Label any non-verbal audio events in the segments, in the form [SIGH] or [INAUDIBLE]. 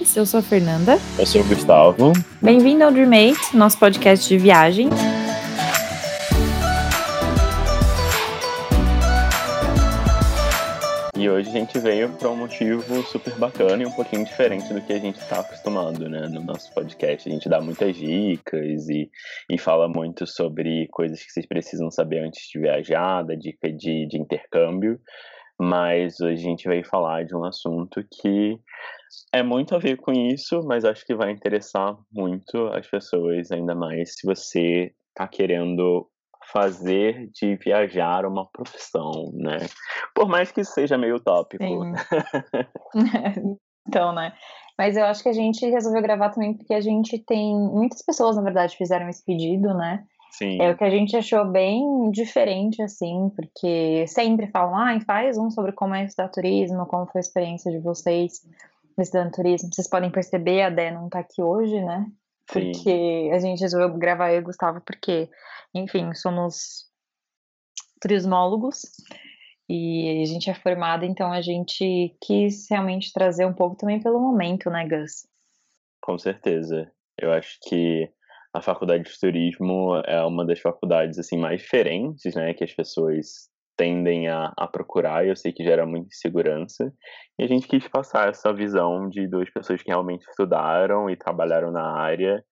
Eu sou a Fernanda. Eu sou o Gustavo. Bem-vindo ao Dreamates, nosso podcast de viagem. E hoje a gente veio para um motivo super bacana e um pouquinho diferente do que a gente está acostumado, né? No nosso podcast. A gente dá muitas dicas e, e fala muito sobre coisas que vocês precisam saber antes de viajar, da dica de, de intercâmbio. Mas hoje a gente veio falar de um assunto que é muito a ver com isso, mas acho que vai interessar muito as pessoas, ainda mais se você está querendo fazer de viajar uma profissão, né? Por mais que seja meio utópico. [LAUGHS] [LAUGHS] então, né? Mas eu acho que a gente resolveu gravar também porque a gente tem. Muitas pessoas, na verdade, fizeram esse pedido, né? Sim. É o que a gente achou bem diferente, assim, porque sempre falam, ah, faz um sobre como é estudar turismo, como foi a experiência de vocês estudando turismo. Vocês podem perceber, a Dé não tá aqui hoje, né? Porque Sim. a gente resolveu gravar eu e o Gustavo, porque enfim, somos turismólogos e a gente é formada, então a gente quis realmente trazer um pouco também pelo momento, né, Gus? Com certeza. Eu acho que a faculdade de turismo é uma das faculdades assim mais diferentes, né, que as pessoas tendem a, a procurar, eu sei que gera muita insegurança, e a gente quis passar essa visão de duas pessoas que realmente estudaram e trabalharam na área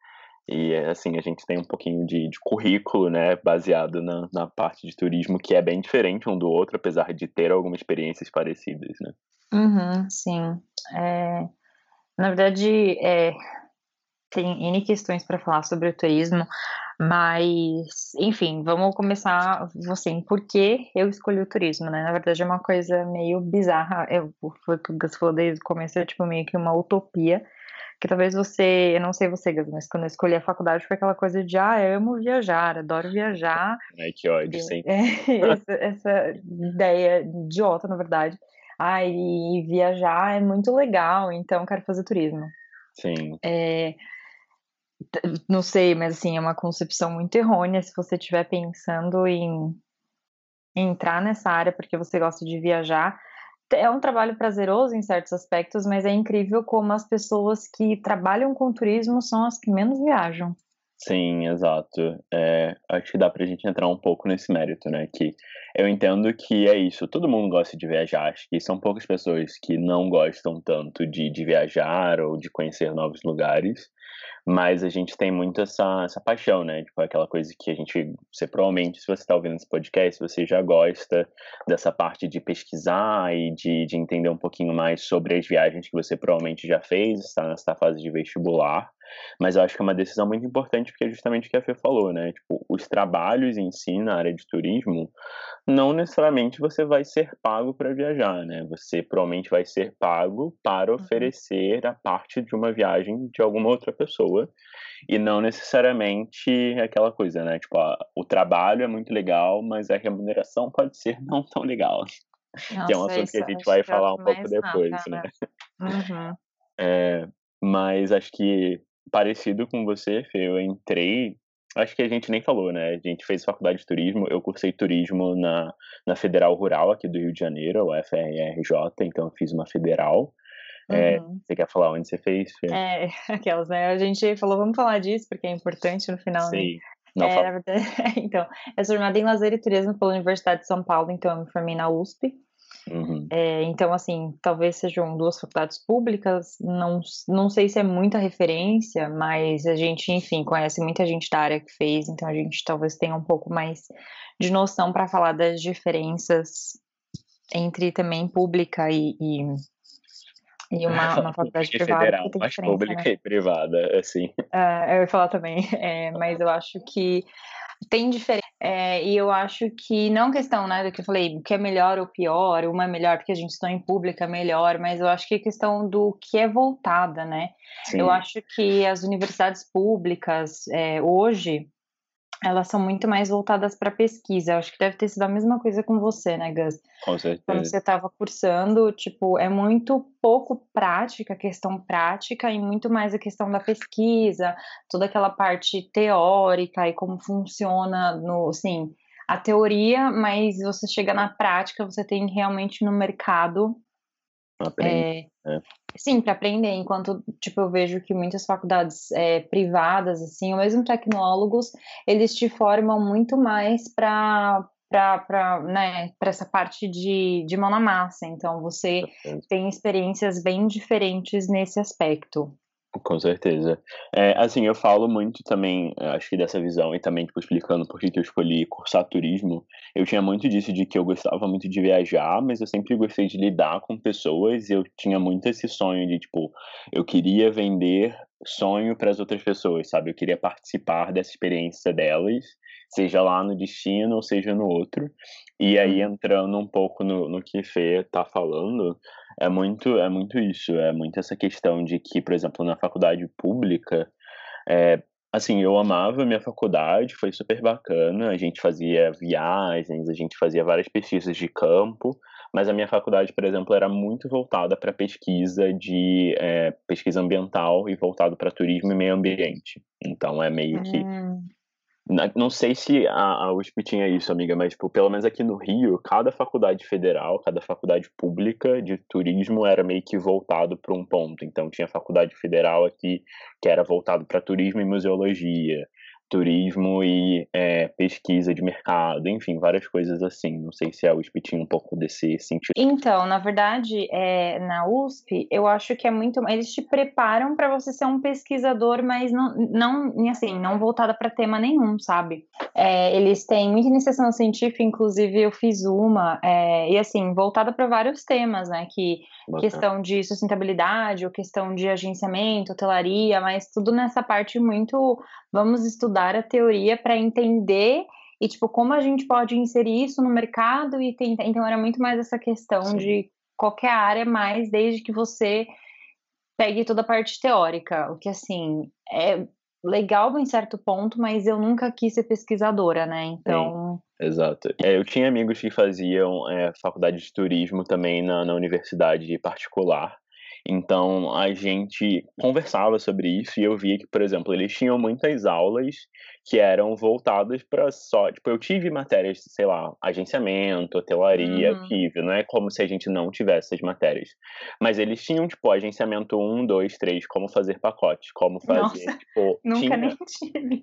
e assim, a gente tem um pouquinho de, de currículo, né, baseado na, na, parte de turismo, que é bem diferente um do outro, apesar de ter algumas experiências parecidas, né? Uhum, sim. É, na verdade, é, tem N questões para falar sobre o turismo, mas, enfim, vamos começar, assim, por que eu escolhi o turismo, né? Na verdade, é uma coisa meio bizarra, eu, foi o que o Gus falou desde o começo, é tipo meio que uma utopia, que talvez você, eu não sei você, mas quando eu escolhi a faculdade foi aquela coisa de, ah, eu amo viajar, adoro viajar. Ai, que ódio, sim. É, [LAUGHS] essa, essa ideia idiota, na verdade. Ah, e viajar é muito legal, então quero fazer turismo. Sim. É, não sei, mas assim, é uma concepção muito errônea se você estiver pensando em entrar nessa área porque você gosta de viajar é um trabalho prazeroso em certos aspectos, mas é incrível como as pessoas que trabalham com turismo são as que menos viajam. Sim, exato. É, acho que dá pra gente entrar um pouco nesse mérito, né? Que eu entendo que é isso, todo mundo gosta de viajar, acho que são poucas pessoas que não gostam tanto de, de viajar ou de conhecer novos lugares. Mas a gente tem muito essa, essa paixão, né? Tipo, aquela coisa que a gente, você provavelmente, se você está ouvindo esse podcast, você já gosta dessa parte de pesquisar e de, de entender um pouquinho mais sobre as viagens que você provavelmente já fez, está nessa fase de vestibular. Mas eu acho que é uma decisão muito importante porque é justamente o que a Fê falou, né? Tipo, os trabalhos em si na área de turismo, não necessariamente você vai ser pago para viajar, né? Você provavelmente vai ser pago para uhum. oferecer a parte de uma viagem de alguma outra pessoa e não necessariamente aquela coisa, né? Tipo, o trabalho é muito legal, mas a remuneração pode ser [LAUGHS] não tão legal. Nossa, que é um assunto que a gente vai falar um pouco depois, nada, né? Uhum. [LAUGHS] É, mas acho que parecido com você, Fê, eu entrei. Acho que a gente nem falou, né? A gente fez faculdade de turismo. Eu cursei turismo na, na Federal Rural aqui do Rio de Janeiro, a FRJ, então eu fiz uma federal. É, uhum. você quer falar onde você fez? Fê? É, [LAUGHS] aquelas, né? A gente falou, vamos falar disso, porque é importante no final. Né? Sim. Né? Não, é, na verdade, [LAUGHS] então, eu sou formada em lazer e turismo pela Universidade de São Paulo, então eu me formei na USP. Uhum. É, então, assim, talvez sejam duas faculdades públicas, não, não sei se é muita referência, mas a gente, enfim, conhece muita gente da área que fez, então a gente talvez tenha um pouco mais de noção para falar das diferenças entre também pública e, e, e uma, [LAUGHS] uma faculdade privada. Federal, mais pública né? e privada, assim. Uh, eu ia falar também, [LAUGHS] é, mas eu acho que tem diferença. É, e eu acho que não questão, né, do que eu falei, o que é melhor ou pior, uma é melhor porque a gente está em pública, é melhor, mas eu acho que é questão do que é voltada, né? Sim. Eu acho que as universidades públicas é, hoje elas são muito mais voltadas para pesquisa. Eu acho que deve ter sido a mesma coisa com você, né, Gus? Com certeza. Quando você estava cursando, tipo, é muito pouco prática, questão prática, e muito mais a questão da pesquisa, toda aquela parte teórica e como funciona no, assim, a teoria, mas você chega na prática, você tem realmente no mercado é, é. Sim, para aprender, enquanto, tipo, eu vejo que muitas faculdades é, privadas, assim, ou mesmo tecnólogos, eles te formam muito mais para para né, essa parte de, de mão na massa. Então, você tem experiências bem diferentes nesse aspecto. Com certeza. É, assim, eu falo muito também, é, acho que dessa visão, e também, tipo, explicando por que eu escolhi cursar turismo. Eu tinha muito disso de que eu gostava muito de viajar, mas eu sempre gostei de lidar com pessoas, e eu tinha muito esse sonho de, tipo, eu queria vender sonho para as outras pessoas, sabe? Eu queria participar dessa experiência delas, seja lá no destino ou seja no outro. E aí, uhum. entrando um pouco no, no que Fê tá falando, é muito, é muito isso, é muito essa questão de que, por exemplo, na faculdade pública, é, assim, eu amava a minha faculdade, foi super bacana, a gente fazia viagens, a gente fazia várias pesquisas de campo, mas a minha faculdade, por exemplo, era muito voltada para pesquisa de é, pesquisa ambiental e voltado para turismo e meio ambiente. Então é meio que hum. Não sei se a, a USP tinha isso, amiga, mas tipo, pelo menos aqui no Rio, cada faculdade federal, cada faculdade pública de turismo era meio que voltado para um ponto. Então tinha faculdade federal aqui que era voltado para turismo e museologia turismo e é, pesquisa de mercado, enfim, várias coisas assim. Não sei se a USP tinha um pouco desse sentido. Então, na verdade, é, na USP, eu acho que é muito. Eles te preparam para você ser um pesquisador, mas não, não assim, não voltada para tema nenhum, sabe? É, eles têm muita iniciação científica, inclusive eu fiz uma, é, e assim, voltada para vários temas, né? Que Bacana. questão de sustentabilidade, ou questão de agenciamento, hotelaria, mas tudo nessa parte muito. Vamos estudar a teoria para entender e tipo como a gente pode inserir isso no mercado e tentar. Então era muito mais essa questão Sim. de qualquer área, mais desde que você pegue toda a parte teórica, o que assim é legal em certo ponto, mas eu nunca quis ser pesquisadora, né? Então. Sim, exato. É, eu tinha amigos que faziam é, faculdade de turismo também na, na universidade particular. Então a gente conversava sobre isso e eu via que, por exemplo, eles tinham muitas aulas que eram voltadas para só. Tipo, eu tive matérias, sei lá, agenciamento, hotelaria, uhum. tive. Não é como se a gente não tivesse essas matérias. Mas eles tinham, tipo, agenciamento 1, 2, 3, como fazer pacote, como fazer. Nossa, tipo, nunca tinha... nem [LAUGHS] tive.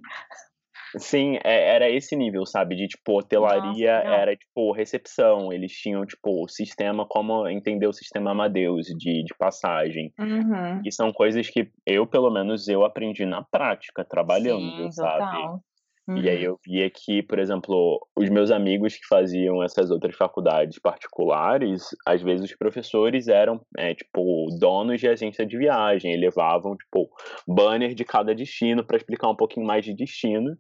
Sim, é, era esse nível, sabe? De, tipo, hotelaria Nossa, era, tipo, recepção. Eles tinham, tipo, o sistema, como entender o sistema Amadeus de, de passagem. Uhum. E são coisas que eu, pelo menos, eu aprendi na prática, trabalhando, Sim, sabe? Total. Uhum. E aí uhum. eu via que, por exemplo, os meus amigos que faziam essas outras faculdades particulares, às vezes os professores eram, é, tipo, donos de agência de viagem, e levavam, tipo, banner de cada destino para explicar um pouquinho mais de destino.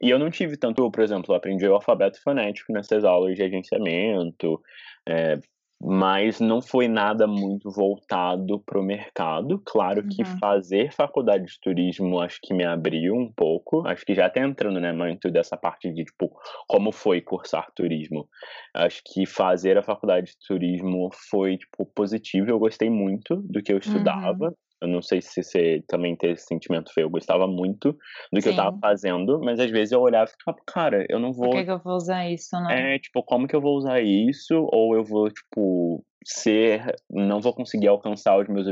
E eu não tive tanto, por exemplo, aprendi o alfabeto fonético nessas aulas de agenciamento, é, mas não foi nada muito voltado para o mercado. Claro que uhum. fazer faculdade de turismo acho que me abriu um pouco, acho que já está entrando, né, muito dessa parte de, tipo, como foi cursar turismo. Acho que fazer a faculdade de turismo foi, tipo, positivo, eu gostei muito do que eu estudava, uhum. Eu não sei se você também teve esse sentimento feio. Eu gostava muito do que Sim. eu tava fazendo, mas às vezes eu olhava e ficava, cara, eu não vou. Por que, que eu vou usar isso, né? É, tipo, como que eu vou usar isso? Ou eu vou, tipo, ser, não vou conseguir alcançar os meus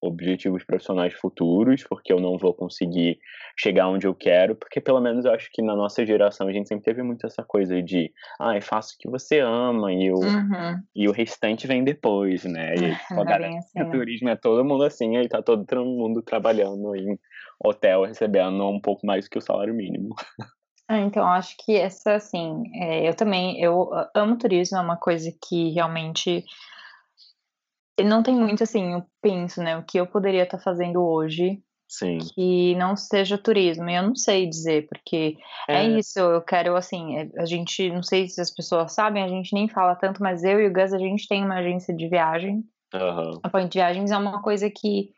objetivos profissionais futuros, porque eu não vou conseguir chegar onde eu quero, porque pelo menos eu acho que na nossa geração a gente sempre teve muito essa coisa de, ah, faça o que você ama e o, uhum. e o restante vem depois, né? E a [LAUGHS] galera, assim, né? turismo é todo mundo assim, aí tá todo mundo trabalhando em hotel recebendo um pouco mais que o salário mínimo. Ah, então, acho que essa, assim, é, eu também, eu amo turismo, é uma coisa que realmente não tem muito assim, eu penso, né, o que eu poderia estar tá fazendo hoje Sim. que não seja turismo. E eu não sei dizer, porque é. é. isso, eu quero, assim, é, a gente, não sei se as pessoas sabem, a gente nem fala tanto, mas eu e o Gus, a gente tem uma agência de viagem. Uhum. A Point Viagens é uma coisa que,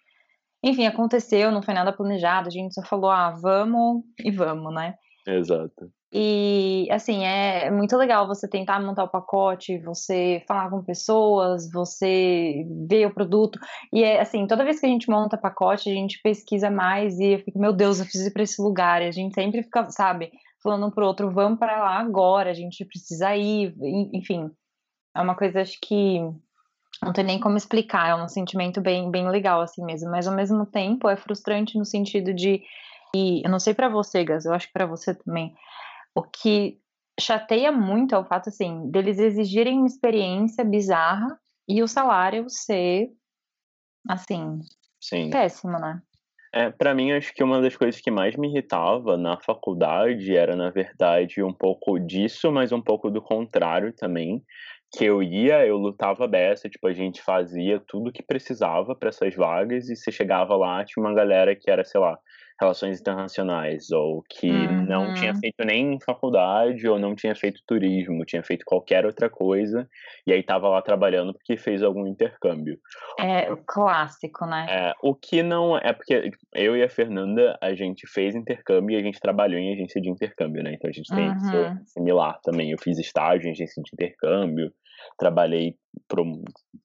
enfim, aconteceu, não foi nada planejado, a gente só falou, ah, vamos e vamos, né? Exato. E, assim, é muito legal você tentar montar o pacote, você falar com pessoas, você ver o produto. E, é assim, toda vez que a gente monta pacote, a gente pesquisa mais e eu fico, meu Deus, eu preciso ir para esse lugar. E a gente sempre fica, sabe, falando um pro outro, vamos para lá agora, a gente precisa ir. Enfim, é uma coisa, acho que não tem nem como explicar, é um sentimento bem, bem legal assim mesmo, mas ao mesmo tempo é frustrante no sentido de, e eu não sei para você, Gas, eu acho que para você também, o que chateia muito é o fato assim deles exigirem uma experiência bizarra e o salário ser assim Sim. péssimo, né? É, para mim, acho que uma das coisas que mais me irritava na faculdade era, na verdade, um pouco disso, mas um pouco do contrário também. Que eu ia, eu lutava beça, tipo, a gente fazia tudo que precisava para essas vagas e você chegava lá, tinha uma galera que era, sei lá, relações internacionais, ou que uhum. não tinha feito nem faculdade, ou não tinha feito turismo, tinha feito qualquer outra coisa, e aí estava lá trabalhando porque fez algum intercâmbio. É o clássico, né? É, o que não é porque eu e a Fernanda, a gente fez intercâmbio e a gente trabalhou em agência de intercâmbio, né? Então a gente tem uhum. isso similar também. Eu fiz estágio em agência de intercâmbio, trabalhei, prom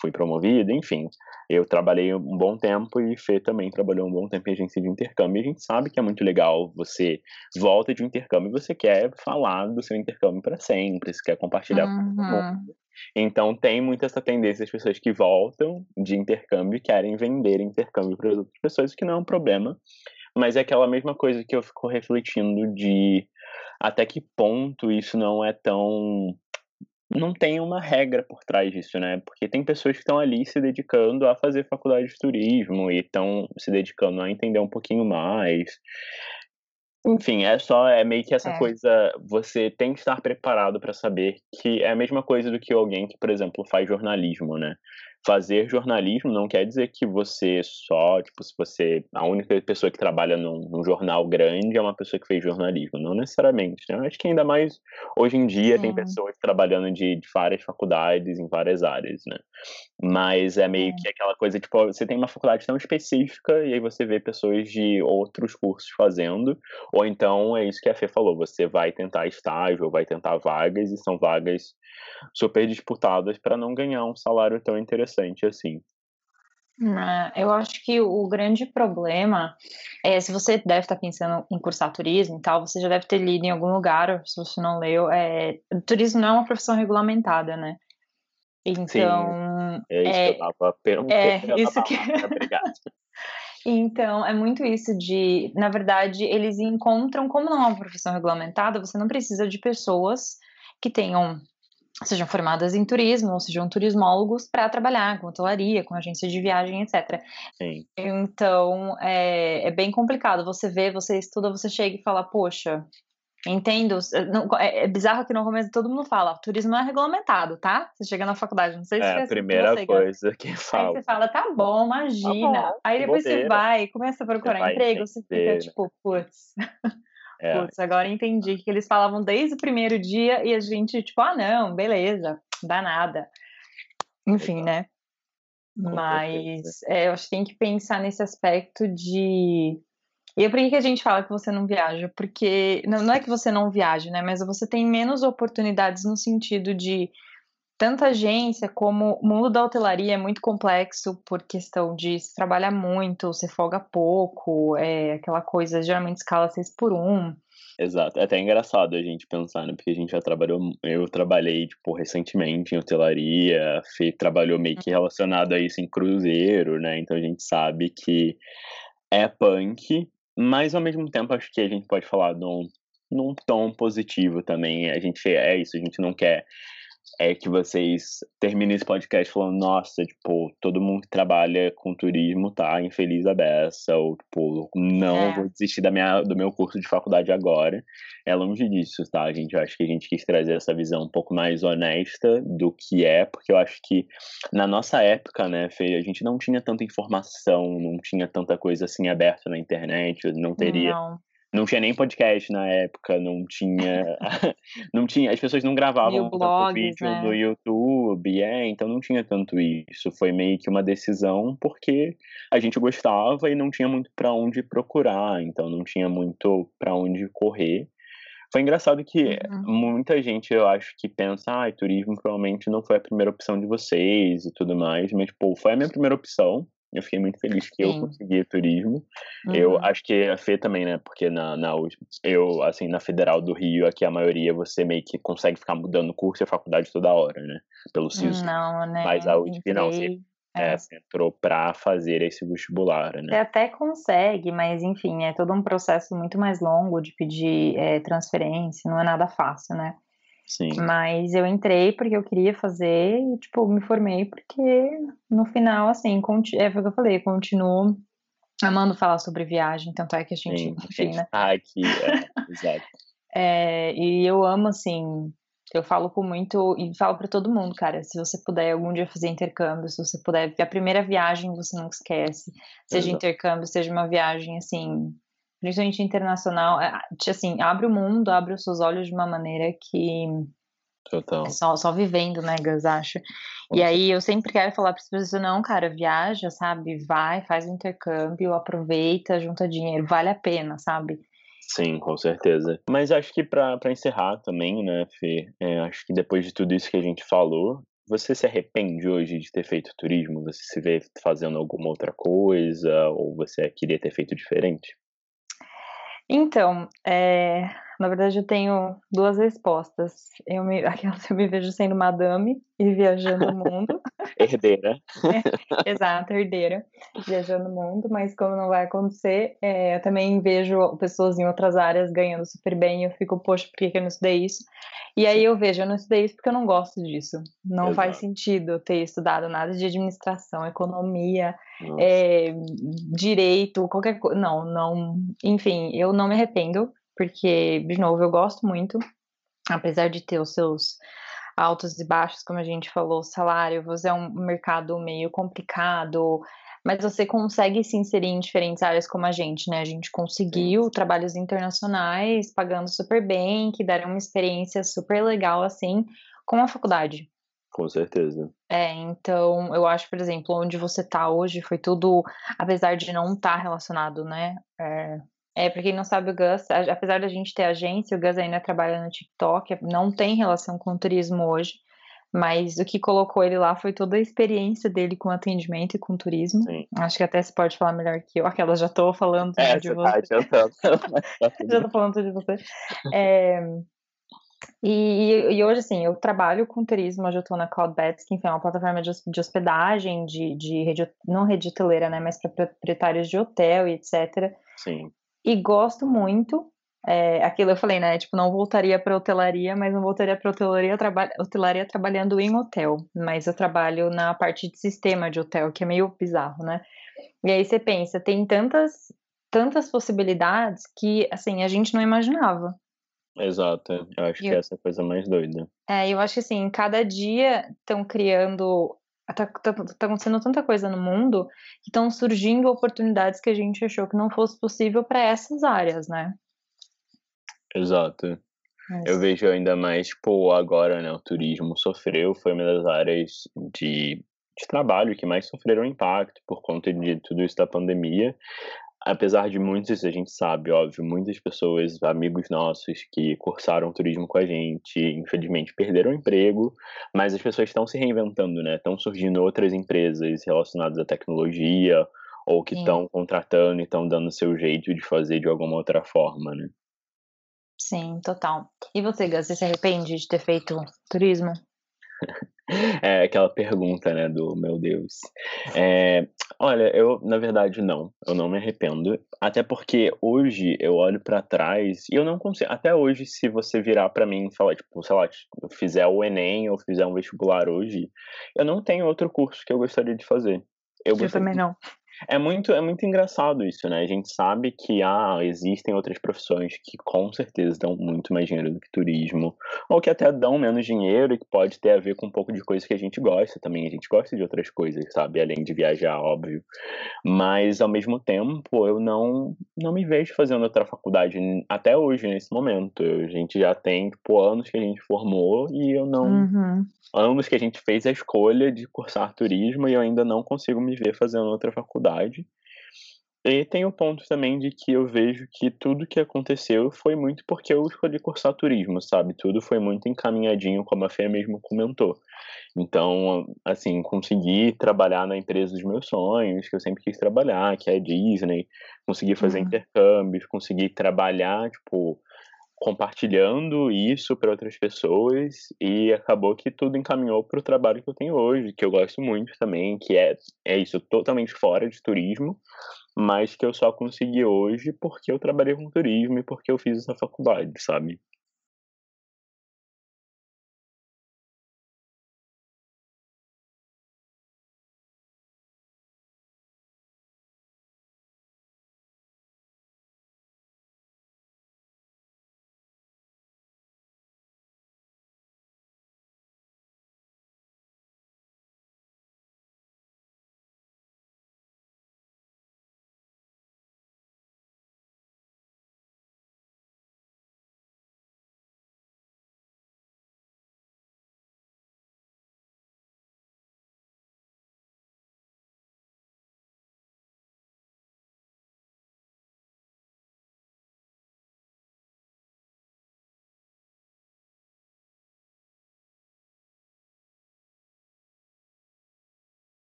fui promovido, enfim. Eu trabalhei um bom tempo e Fê também trabalhou um bom tempo em agência de intercâmbio. E a gente sabe que é muito legal você volta de intercâmbio e você quer falar do seu intercâmbio para sempre, você quer compartilhar uhum. com uhum. mundo. Então tem muito essa tendência das pessoas que voltam de intercâmbio e querem vender intercâmbio para outras pessoas, o que não é um problema. Mas é aquela mesma coisa que eu fico refletindo de até que ponto isso não é tão não tem uma regra por trás disso, né? Porque tem pessoas que estão ali se dedicando a fazer faculdade de turismo e estão se dedicando a entender um pouquinho mais. Enfim, é só, é meio que essa é. coisa, você tem que estar preparado para saber que é a mesma coisa do que alguém que, por exemplo, faz jornalismo, né? Fazer jornalismo não quer dizer que você só, tipo, se você. A única pessoa que trabalha num, num jornal grande é uma pessoa que fez jornalismo. Não necessariamente. Né? Acho que ainda mais hoje em dia Sim. tem pessoas trabalhando de, de, várias faculdades em várias áreas, né? Mas é meio que aquela coisa, tipo, você tem uma faculdade tão específica e aí você vê pessoas de outros cursos fazendo, ou então é isso que a Fê falou, você vai tentar estágio ou vai tentar vagas e são vagas super disputadas para não ganhar um salário tão interessante assim. É, eu acho que o grande problema é se você deve estar pensando em cursar turismo e tal, você já deve ter lido em algum lugar, se você não leu, é, turismo não é uma profissão regulamentada, né? Então. Sim, é isso é, que eu estava perguntando. É, isso que. Obrigado. Então, é muito isso de, na verdade, eles encontram, como não é uma profissão regulamentada, você não precisa de pessoas que tenham sejam formadas em turismo ou sejam turismólogos para trabalhar com hotelaria, com agência de viagem, etc. Sim. Então é, é, bem complicado. Você vê, você estuda, você chega e fala, poxa, entendo. Não, é, é, bizarro que no começo todo mundo fala, turismo é regulamentado, tá? Você chega na faculdade, não sei se é a primeira você, coisa que fala. Aí você fala, tá bom, imagina. Tá bom, aí depois você vai, começa a procurar emprego, você fica tipo, putz. É. Putz, agora entendi que eles falavam desde o primeiro dia e a gente, tipo, ah, não, beleza, dá nada. Enfim, né? Mas é, eu acho que tem que pensar nesse aspecto de. E por que, que a gente fala que você não viaja? Porque não, não é que você não viaja, né? Mas você tem menos oportunidades no sentido de tanto a agência como o mundo da hotelaria é muito complexo por questão de se trabalha muito, você folga pouco, é aquela coisa, geralmente escala 6 por 1. Exato, é até engraçado a gente pensar, né? Porque a gente já trabalhou, eu trabalhei, tipo, recentemente em hotelaria, Fê trabalhou meio que relacionado a isso em cruzeiro, né? Então a gente sabe que é punk, mas ao mesmo tempo acho que a gente pode falar num, num tom positivo também. A gente é isso, a gente não quer é que vocês terminem esse podcast falando, nossa, tipo, todo mundo que trabalha com turismo tá infeliz a beça, ou tipo, não é. vou desistir da minha, do meu curso de faculdade agora. É longe disso, tá? Gente acho que a gente quis trazer essa visão um pouco mais honesta do que é, porque eu acho que na nossa época, né, Fê, a gente não tinha tanta informação, não tinha tanta coisa assim aberta na internet, não teria. Não não tinha nem podcast na época, não tinha. [LAUGHS] [LAUGHS] não tinha. As pessoas não gravavam blogs, vídeo né? no YouTube, é, então não tinha tanto isso. Foi meio que uma decisão porque a gente gostava e não tinha muito para onde procurar, então não tinha muito para onde correr. Foi engraçado que uhum. muita gente, eu acho, que pensa, ah, turismo provavelmente não foi a primeira opção de vocês e tudo mais, mas, pô, foi a minha primeira opção Eu fiquei muito feliz que Sim. eu consegui turismo. Uhum. Eu acho que a Fê também, né? Porque na, na eu, assim, na Federal do Rio, aqui a maioria você meio que consegue ficar mudando curso e faculdade toda hora, né? Pelo SISU. Não, né? Mas a USP não, você, é. é. você entrou para fazer esse vestibular, né? Você até consegue, mas enfim, é todo um processo muito mais longo de pedir é, transferência, não é nada fácil, né? Sim. Mas eu entrei porque eu queria fazer e, tipo, me formei porque no final, assim, é o que eu falei, continuo amando falar sobre viagem, tanto é que a gente, Sim, [LAUGHS] enfim, né? Ah, aqui, é, exato. [LAUGHS] É, e eu amo, assim, eu falo com muito, e falo para todo mundo, cara, se você puder algum dia fazer intercâmbio, se você puder, a primeira viagem você não esquece, seja Exato. intercâmbio, seja uma viagem, assim, principalmente internacional, é, assim, abre o mundo, abre os seus olhos de uma maneira que Total. Só, só vivendo, né, Gus, acho. E aí eu sempre quero falar para as pessoas, não, cara, viaja, sabe? Vai, faz o intercâmbio, aproveita, junta dinheiro, vale a pena, sabe? Sim, com certeza. Mas acho que para encerrar também, né, Fê, é, acho que depois de tudo isso que a gente falou, você se arrepende hoje de ter feito turismo? Você se vê fazendo alguma outra coisa? Ou você queria ter feito diferente? Então, é, na verdade eu tenho duas respostas. Eu me, [LAUGHS] eu me vejo sendo madame e viajando o mundo. [LAUGHS] herdeira. É, exato, herdeira, viajando o mundo, mas como não vai acontecer, é, eu também vejo pessoas em outras áreas ganhando super bem e eu fico, poxa, por que, que eu não estudei isso? E aí eu vejo, eu não estudei isso porque eu não gosto disso. Não Exato. faz sentido ter estudado nada de administração, economia, é, direito, qualquer coisa. Não, não. Enfim, eu não me arrependo, porque, de novo, eu gosto muito, apesar de ter os seus altos e baixos, como a gente falou, salário, você é um mercado meio complicado, mas você consegue se inserir em diferentes áreas como a gente, né? A gente conseguiu trabalhos internacionais, pagando super bem, que deram uma experiência super legal, assim, com a faculdade. Com certeza. É, então, eu acho, por exemplo, onde você tá hoje foi tudo, apesar de não estar tá relacionado, né? É, é, pra quem não sabe, o Gus, apesar da gente ter agência, o Gus ainda trabalha no TikTok, não tem relação com o turismo hoje. Mas o que colocou ele lá foi toda a experiência dele com atendimento e com turismo. Sim. Acho que até se pode falar melhor que eu. Aquela já tô falando é, de você. Tá [LAUGHS] já tô falando de você. É, e, e, hoje, assim, eu trabalho com turismo, hoje eu tô na CloudBets, que enfim, é uma plataforma de, de hospedagem, de, de rede, não rede hoteleira, né, mas para proprietários de hotel e etc. Sim. E gosto muito, é, aquilo eu falei, né? Tipo, não voltaria para hotelaria, mas não voltaria para hotelaria, traba hotelaria trabalhando em hotel. Mas eu trabalho na parte de sistema de hotel, que é meio bizarro, né? E aí você pensa, tem tantas, tantas possibilidades que, assim, a gente não imaginava. Exato, eu acho que essa é a coisa mais doida. É, eu acho que, assim, cada dia estão criando Tá, tá, tá, acontecendo tanta coisa no mundo que estão surgindo oportunidades que a gente achou que não fosse possível para essas áreas, né? Exato. Eu vejo ainda mais, pô, agora, né, o turismo sofreu, foi uma das áreas de, de trabalho que mais sofreram impacto por conta de tudo isso da pandemia. Apesar de muitos, a gente sabe, óbvio, muitas pessoas, amigos nossos que cursaram turismo com a gente, infelizmente perderam o emprego, mas as pessoas estão se reinventando, né? Estão surgindo outras empresas relacionadas à tecnologia ou que estão contratando e estão dando seu jeito de fazer de alguma outra forma, né? Sim, total. E você, Gus, você se arrepende de ter feito turismo? [LAUGHS] É aquela pergunta, né, do meu Deus. É, olha, eu, na verdade, não. Eu não me arrependo. Até porque hoje eu olho para trás e eu não consigo. Até hoje, se você virar para mim e falar, tipo, sei lá, eu fizer o Enem ou fizer um vestibular hoje, eu não tenho outro curso que eu gostaria de fazer. Eu, eu também não. É muito, é muito engraçado isso, né? A gente sabe que ah, existem outras profissões que com certeza dão muito mais dinheiro do que turismo, ou que até dão menos dinheiro e que pode ter a ver com um pouco de coisa que a gente gosta também. A gente gosta de outras coisas, sabe? Além de viajar, óbvio. Mas, ao mesmo tempo, eu não, não me vejo fazendo outra faculdade até hoje, nesse momento. A gente já tem, tipo, anos que a gente formou e eu não. Uhum. Anos que a gente fez a escolha de cursar turismo e eu ainda não consigo me ver fazendo outra faculdade E tem o ponto também de que eu vejo que tudo que aconteceu foi muito porque eu escolhi cursar turismo, sabe? Tudo foi muito encaminhadinho, como a Fê mesmo comentou. Então, assim, consegui trabalhar na empresa dos meus sonhos, que eu sempre quis trabalhar, que é a Disney, consegui fazer uhum. intercâmbios, consegui trabalhar, tipo, compartilhando isso para outras pessoas e acabou que tudo encaminhou para o trabalho que eu tenho hoje, que eu gosto muito também, que é, é isso totalmente fora de turismo, mas que eu só consegui hoje porque eu trabalhei com turismo e porque eu fiz essa faculdade, sabe?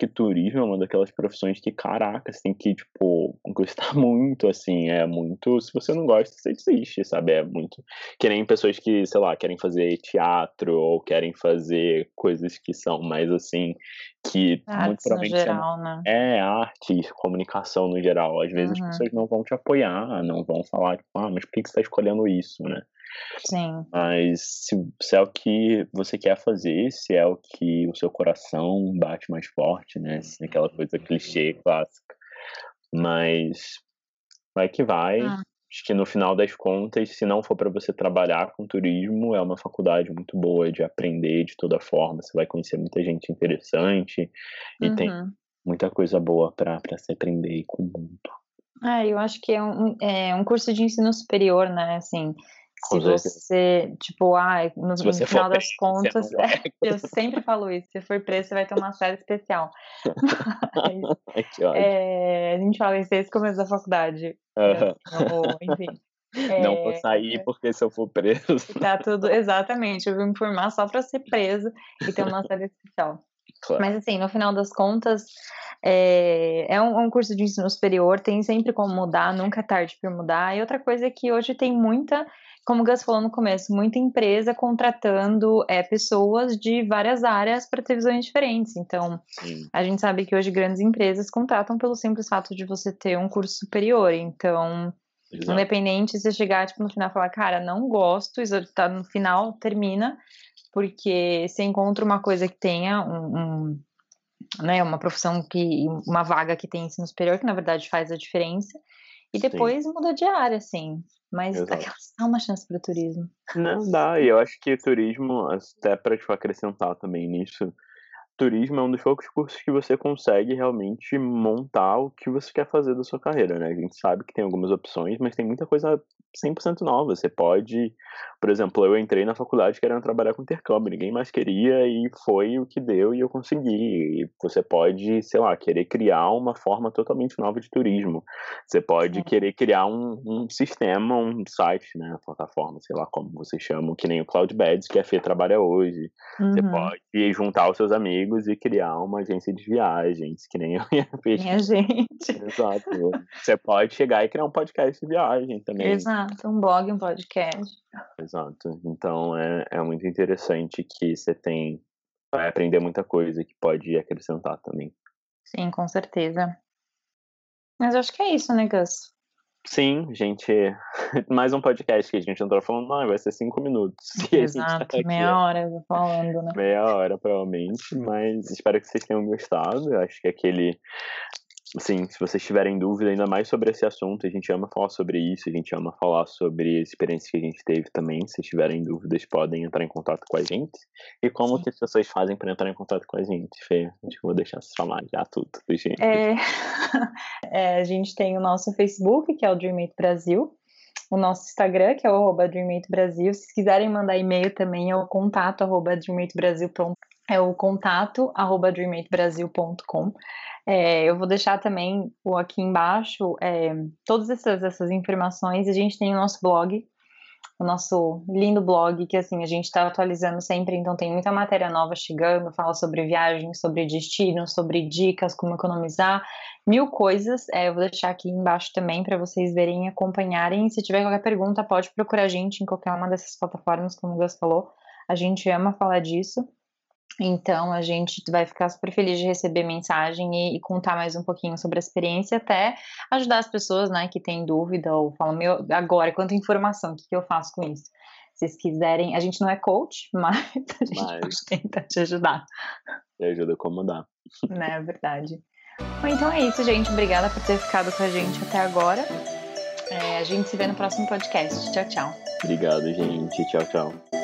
Que turismo é uma daquelas profissões que, caraca, você tem que, tipo, [LAUGHS] gostar muito, assim, é muito. Se você não gosta, você desiste, sabe? É muito. Que nem pessoas que, sei lá, querem fazer teatro ou querem fazer coisas que são mais assim, que Artes muito provavelmente. No geral, né? É, arte, comunicação no geral. Às vezes uhum. as pessoas não vão te apoiar, não vão falar, tipo, ah, mas por que você está escolhendo isso, né? Sim. Mas se, se, é o que você quer fazer, se é o que o seu coração bate mais forte, né? Se é aquela coisa clichê clássica. Mas vai que vai. Ah. Acho que no final das contas, se não for para você trabalhar com turismo, é uma faculdade muito boa de aprender de toda forma. Você vai conhecer muita gente interessante e uhum. tem muita coisa boa para se aprender com o mundo. Ah, eu acho que é um, é um curso de ensino superior, né? Assim, se você, tipo, ah, no, no final das contas, é, [LAUGHS] eu sempre falo isso, se for preso, você vai ter uma série especial. [LAUGHS] Mas, é, a gente fala isso desde o começo da faculdade. Uhum. Ou, enfim. [LAUGHS] Não vou sair é. porque se eu for preso. Tá tudo, exatamente. Eu vim me formar só para ser preso e ter uma série especial. Claro. Mas assim, no final das contas, é, é um, um, curso de ensino superior, tem sempre como mudar, nunca é tarde para mudar. E outra coisa é que hoje tem muita como o Gus falou no começo, muita empresa contratando é, pessoas de várias áreas para ter visões diferentes. Então, Sim. a gente sabe que hoje grandes empresas contratam pelo simples fato de você ter um curso superior. Então, Exato. independente se você chegar tipo, no final e falar, cara, não gosto, isso tá no final, termina, porque você encontra uma coisa que tenha um, um né, uma profissão que, uma vaga que tem ensino superior, que na verdade faz a diferença, e depois Sim. muda de área, assim. Mas dá [LAUGHS] uma chance para o turismo. Não dá, e eu acho que turismo, até para tipo, acrescentar também nisso, turismo é um dos poucos cursos que você consegue realmente montar o que você quer fazer da sua carreira, né? A gente sabe que tem algumas opções, mas tem muita coisa 100% nova. Você pode, por exemplo, eu entrei na faculdade querendo trabalhar com intercâmbio, ninguém mais queria e foi o que deu e eu consegui. E você pode, sei lá, querer criar uma forma totalmente nova de turismo. Você pode Sim. querer criar um, um, sistema, um site, né, plataforma, sei lá como vocês chamam, que nem o Cloudbeds, que a Fê trabalha hoje. Uhum. Você pode juntar os seus amigos e criar uma agência de viagens, que nem eu e a [LAUGHS] Fê. Minha gente. Exato. Você pode chegar e criar um podcast de viagem também. Exato, um blog, um podcast. Exato. Então é, é muito interessante que você tem. Vai aprender muita coisa que pode acrescentar também. Sim, com certeza. Mas acho que é isso, né, Gus? Sim, gente. [LAUGHS] Mais um podcast que a gente entrou falando, não, vai ser cinco minutos. [LAUGHS] Exato, tá meia hora falando, né? Meia hora, provavelmente, mas espero que vocês tenham gostado. Eu acho que aquele Sim, se vocês tiverem dúvida ainda mais sobre esse assunto, a gente ama falar sobre isso, a gente ama falar sobre a experiência que a gente teve também. Se tiverem dúvidas, podem entrar em contato com a gente. E como Sim. que as pessoas fazem para entrar em contato com a gente, Fê? Acho que vou deixar você falar já tudo, gente. É... [LAUGHS] é, a gente tem o nosso Facebook, que é o Dreammate Brasil. o nosso Instagram, que é o Brasil. Se quiserem mandar e-mail também, é o contato arroba. É o contato arroba dreammatebrasil.com. É, eu vou deixar também aqui embaixo é, todas essas, essas informações. A gente tem o nosso blog, o nosso lindo blog, que assim, a gente está atualizando sempre, então tem muita matéria nova chegando, fala sobre viagens, sobre destino, sobre dicas, como economizar, mil coisas. É, eu vou deixar aqui embaixo também para vocês verem e acompanharem. Se tiver qualquer pergunta, pode procurar a gente em qualquer uma dessas plataformas, como o Gus falou. A gente ama falar disso. Então a gente vai ficar super feliz de receber mensagem e, e, contar mais um pouquinho sobre a experiência, até ajudar as pessoas, né, que têm dúvida ou falam, meu, agora, quanta informação, o que, que eu faço com isso? Se vocês quiserem, a gente não é coach, [LAUGHS] mas a gente mas... pode tentar te ajudar. Te ajuda como dá. Né, é verdade. Bom, então é isso, gente. Obrigada por ter ficado com a gente até agora. É, a gente se vê no próximo podcast. Tchau, tchau. Obrigado, gente. Tchau, tchau.